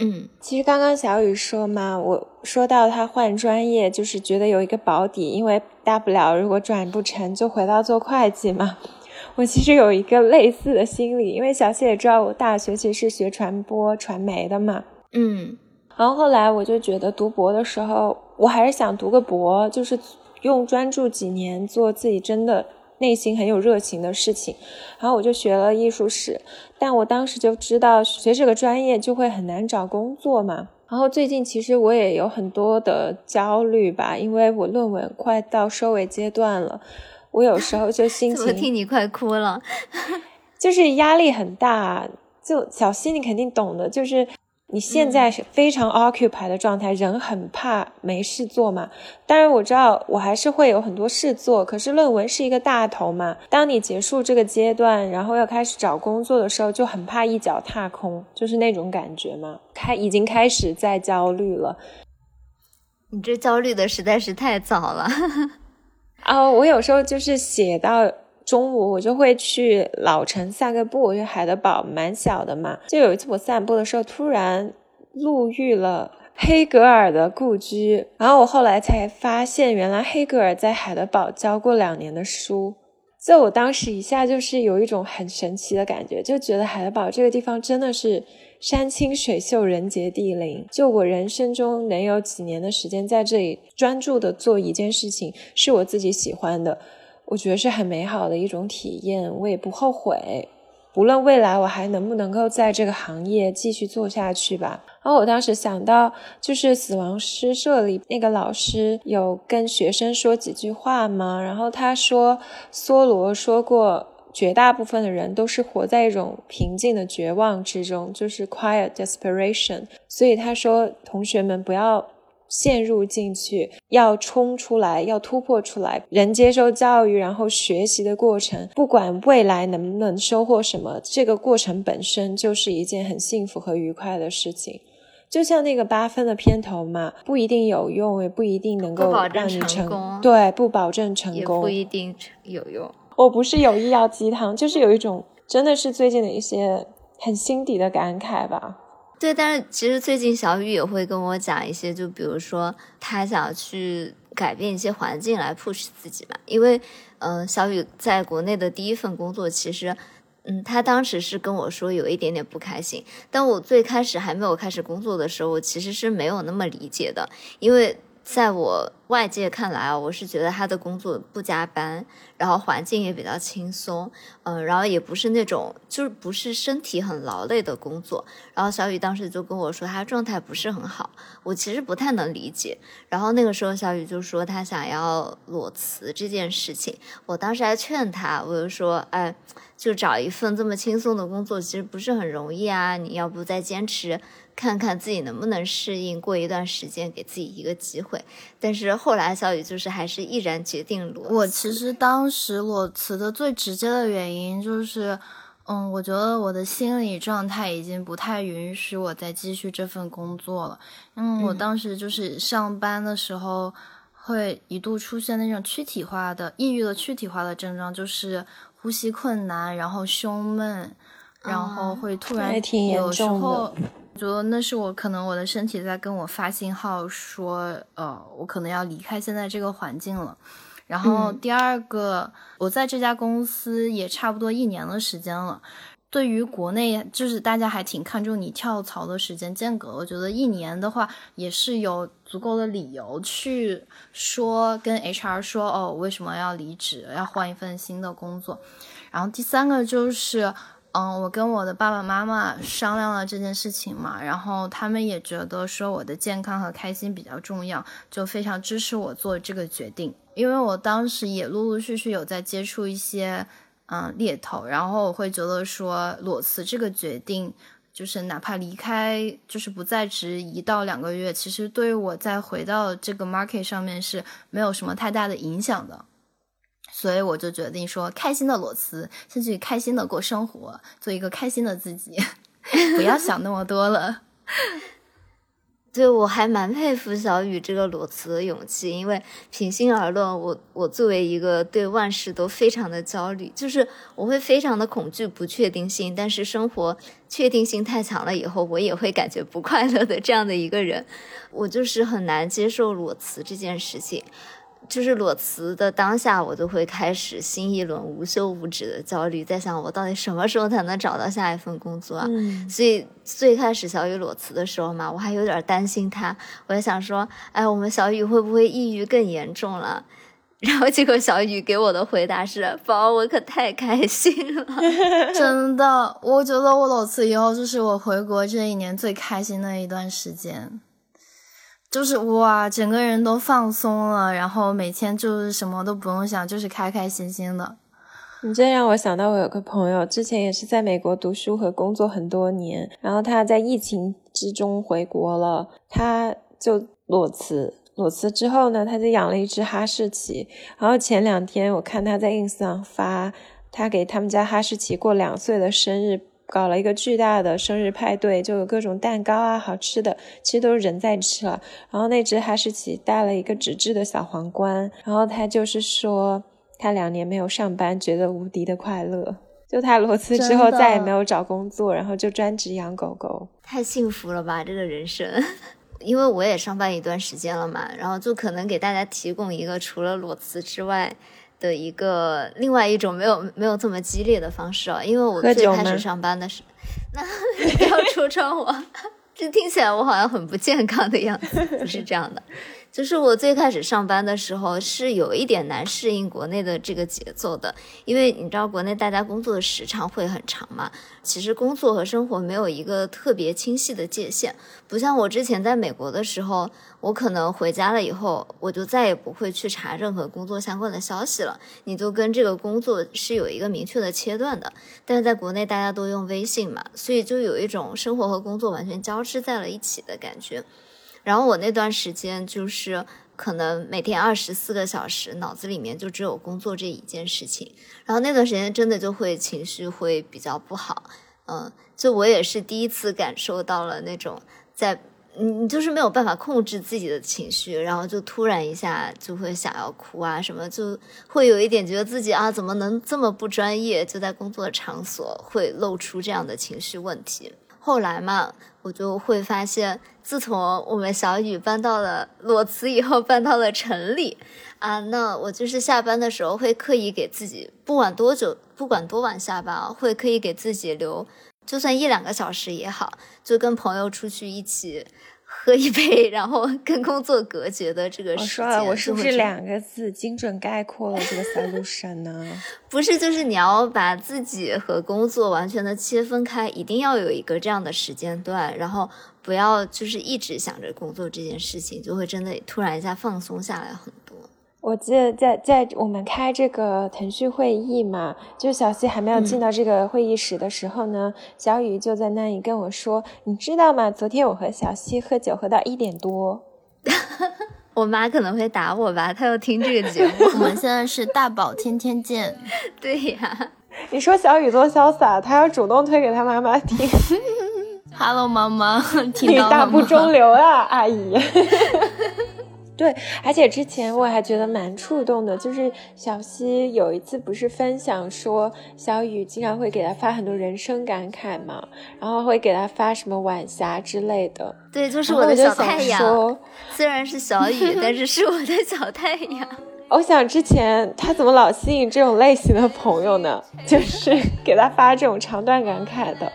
嗯，其实刚刚小雨说嘛，我说到他换专业，就是觉得有一个保底，因为大不了如果转不成就回到做会计嘛。我其实有一个类似的心理，因为小谢也知道我大学其实是学传播传媒的嘛。嗯，然后后来我就觉得读博的时候，我还是想读个博，就是用专注几年做自己真的。内心很有热情的事情，然后我就学了艺术史，但我当时就知道学这个专业就会很难找工作嘛。然后最近其实我也有很多的焦虑吧，因为我论文快到收尾阶段了，我有时候就心情，我替你快哭了，就是压力很大。就小溪你肯定懂的，就是。你现在是非常 occupy 的状态，人很怕没事做嘛。当然我知道我还是会有很多事做，可是论文是一个大头嘛。当你结束这个阶段，然后要开始找工作的时候，就很怕一脚踏空，就是那种感觉嘛。开已经开始在焦虑了。你这焦虑的实在是太早了。啊，我有时候就是写到。中午我就会去老城散个步，因为海德堡蛮小的嘛。就有一次我散步的时候，突然路遇了黑格尔的故居，然后我后来才发现，原来黑格尔在海德堡教过两年的书。就我当时一下就是有一种很神奇的感觉，就觉得海德堡这个地方真的是山清水秀、人杰地灵。就我人生中能有几年的时间在这里专注的做一件事情，是我自己喜欢的，我觉得是很美好的一种体验，我也不后悔。无论未来我还能不能够在这个行业继续做下去吧。然后我当时想到，就是死亡诗社里那个老师有跟学生说几句话吗？然后他说，梭罗说过，绝大部分的人都是活在一种平静的绝望之中，就是 quiet desperation。所以他说，同学们不要。陷入进去，要冲出来，要突破出来。人接受教育，然后学习的过程，不管未来能不能收获什么，这个过程本身就是一件很幸福和愉快的事情。就像那个八分的片头嘛，不一定有用，也不一定能够让你成功。对，不保证成功，也不一定有用。我不是有意要鸡汤，就是有一种真的是最近的一些很心底的感慨吧。对，但是其实最近小雨也会跟我讲一些，就比如说他想去改变一些环境来 push 自己嘛。因为，嗯，小雨在国内的第一份工作，其实，嗯，他当时是跟我说有一点点不开心。但我最开始还没有开始工作的时候，我其实是没有那么理解的，因为。在我外界看来，我是觉得他的工作不加班，然后环境也比较轻松，嗯，然后也不是那种就是不是身体很劳累的工作。然后小雨当时就跟我说，他状态不是很好，我其实不太能理解。然后那个时候小雨就说他想要裸辞这件事情，我当时还劝他，我就说，哎，就找一份这么轻松的工作，其实不是很容易啊，你要不再坚持。看看自己能不能适应，过一段时间给自己一个机会。但是后来小雨就是还是毅然决定裸。我其实当时裸辞的最直接的原因就是，嗯，我觉得我的心理状态已经不太允许我再继续这份工作了。嗯，我当时就是上班的时候会一度出现那种躯体化的抑郁的躯体化的症状，就是呼吸困难，然后胸闷，然后会突然有时候。觉得那是我可能我的身体在跟我发信号，说，呃，我可能要离开现在这个环境了。然后第二个，我在这家公司也差不多一年的时间了。对于国内，就是大家还挺看重你跳槽的时间间隔。我觉得一年的话，也是有足够的理由去说跟 HR 说，哦，为什么要离职，要换一份新的工作。然后第三个就是。嗯，我跟我的爸爸妈妈商量了这件事情嘛，然后他们也觉得说我的健康和开心比较重要，就非常支持我做这个决定。因为我当时也陆陆续续有在接触一些嗯猎头，然后我会觉得说裸辞这个决定，就是哪怕离开，就是不在职一到两个月，其实对于我再回到这个 market 上面是没有什么太大的影响的。所以我就决定说，开心的裸辞，先去开心的过生活，做一个开心的自己，不要想那么多了。对我还蛮佩服小雨这个裸辞的勇气，因为平心而论，我我作为一个对万事都非常的焦虑，就是我会非常的恐惧不确定性，但是生活确定性太强了以后，我也会感觉不快乐的这样的一个人，我就是很难接受裸辞这件事情。就是裸辞的当下，我就会开始新一轮无休无止的焦虑，在想我到底什么时候才能找到下一份工作啊？所以最开始小雨裸辞的时候嘛，我还有点担心他，我也想说，哎，我们小雨会不会抑郁更严重了？然后结果小雨给我的回答是：宝，我可太开心了，真的，我觉得我裸辞以后，就是我回国这一年最开心的一段时间。就是哇，整个人都放松了，然后每天就是什么都不用想，就是开开心心的。你这让我想到，我有个朋友，之前也是在美国读书和工作很多年，然后他在疫情之中回国了，他就裸辞。裸辞之后呢，他就养了一只哈士奇。然后前两天我看他在 ins 上发，他给他们家哈士奇过两岁的生日。搞了一个巨大的生日派对，就有各种蛋糕啊，好吃的，其实都是人在吃了。然后那只哈士奇戴了一个纸质的小皇冠，然后他就是说，他两年没有上班，觉得无敌的快乐。就他裸辞之后再也没有找工作，然后就专职养狗狗，太幸福了吧，这个人生。因为我也上班一段时间了嘛，然后就可能给大家提供一个除了裸辞之外的一个另外一种没有没有这么激烈的方式啊。因为我最开始上班的时候，那 不要戳穿我，这听起来我好像很不健康的样子，不是这样的。就是我最开始上班的时候是有一点难适应国内的这个节奏的，因为你知道国内大家工作的时长会很长嘛，其实工作和生活没有一个特别清晰的界限，不像我之前在美国的时候，我可能回家了以后，我就再也不会去查任何工作相关的消息了，你就跟这个工作是有一个明确的切断的。但是在国内大家都用微信嘛，所以就有一种生活和工作完全交织在了一起的感觉。然后我那段时间就是可能每天二十四个小时，脑子里面就只有工作这一件事情。然后那段时间真的就会情绪会比较不好，嗯，就我也是第一次感受到了那种在你你就是没有办法控制自己的情绪，然后就突然一下就会想要哭啊什么，就会有一点觉得自己啊怎么能这么不专业，就在工作场所会露出这样的情绪问题。后来嘛，我就会发现，自从我们小雨搬到了裸辞以后，搬到了城里，啊，那我就是下班的时候会刻意给自己，不管多久，不管多晚下班啊，会刻意给自己留，就算一两个小时也好，就跟朋友出去一起。喝一杯，然后 跟工作隔绝的这个时间，我说了，我是不是两个字精准概括了这个 solution 呢？不是，就是你要把自己和工作完全的切分开，一定要有一个这样的时间段，然后不要就是一直想着工作这件事情，就会真的突然一下放松下来很多。我记得在在我们开这个腾讯会议嘛，就小西还没有进到这个会议室的时候呢，小雨就在那里跟我说：“你知道吗？昨天我和小西喝酒喝到一点多。”我妈可能会打我吧，她要听这个节目。我们现在是大宝天天见。对呀，你说小雨多潇洒，她要主动推给她妈妈听。Hello，妈妈，你大不中留啊，阿姨。对，而且之前我还觉得蛮触动的，就是小溪有一次不是分享说小雨经常会给他发很多人生感慨嘛，然后会给他发什么晚霞之类的。对，就是我的小太阳。虽然是小雨，但是是我的小太阳。我想之前他怎么老吸引这种类型的朋友呢？就是给他发这种长段感慨的。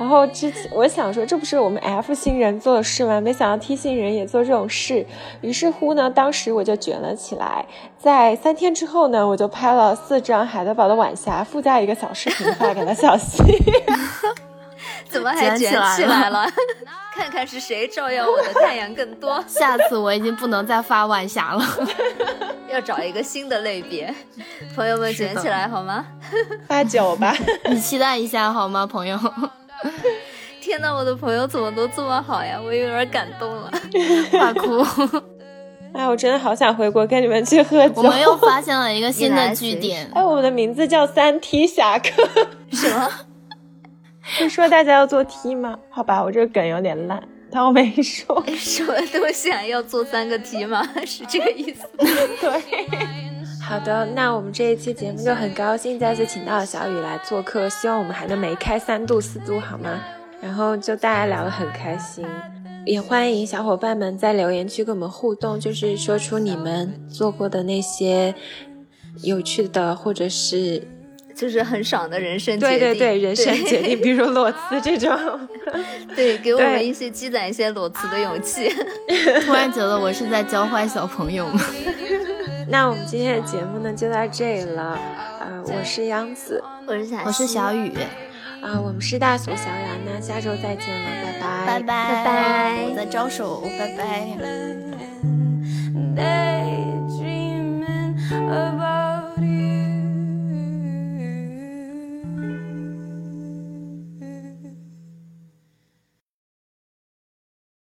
然后之前我想说，这不是我们 F 星人做的事吗？没想到 T 星人也做这种事。于是乎呢，当时我就卷了起来。在三天之后呢，我就拍了四张海德堡的晚霞，附加一个小视频发给了小溪。怎么还卷起来了？看看是谁照耀我的太阳更多。下次我已经不能再发晚霞了，要找一个新的类别。朋友们卷起来好吗？发酒吧，你期待一下好吗，朋友？天呐，我的朋友怎么都这么好呀？我有点感动了，快哭！哎，我真的好想回国跟你们去喝酒。我们又发现了一个新的据点。哎，我们的名字叫三 T 侠客。什么？是说大家要做 T 吗？好吧，我这个梗有点烂，但我没说。什么东西啊？要做三个 T 吗？是这个意思？对。好的，那我们这一期节目就很高兴再次请到了小雨来做客，希望我们还能梅开三度四度好吗？然后就大家聊得很开心，也欢迎小伙伴们在留言区跟我们互动，就是说出你们做过的那些有趣的或者是就是很爽的人生决定，对对对，人生决定，比如裸辞这种，对，给我们一些积攒一些裸辞的勇气。突然觉得我是在教坏小朋友们。那我们今天的节目呢就到这里了，呃，我是杨子，我是小，我是小雨，啊，我们是大锁小雅，那下周再见了，拜拜，拜拜，拜拜，我在招手，拜拜。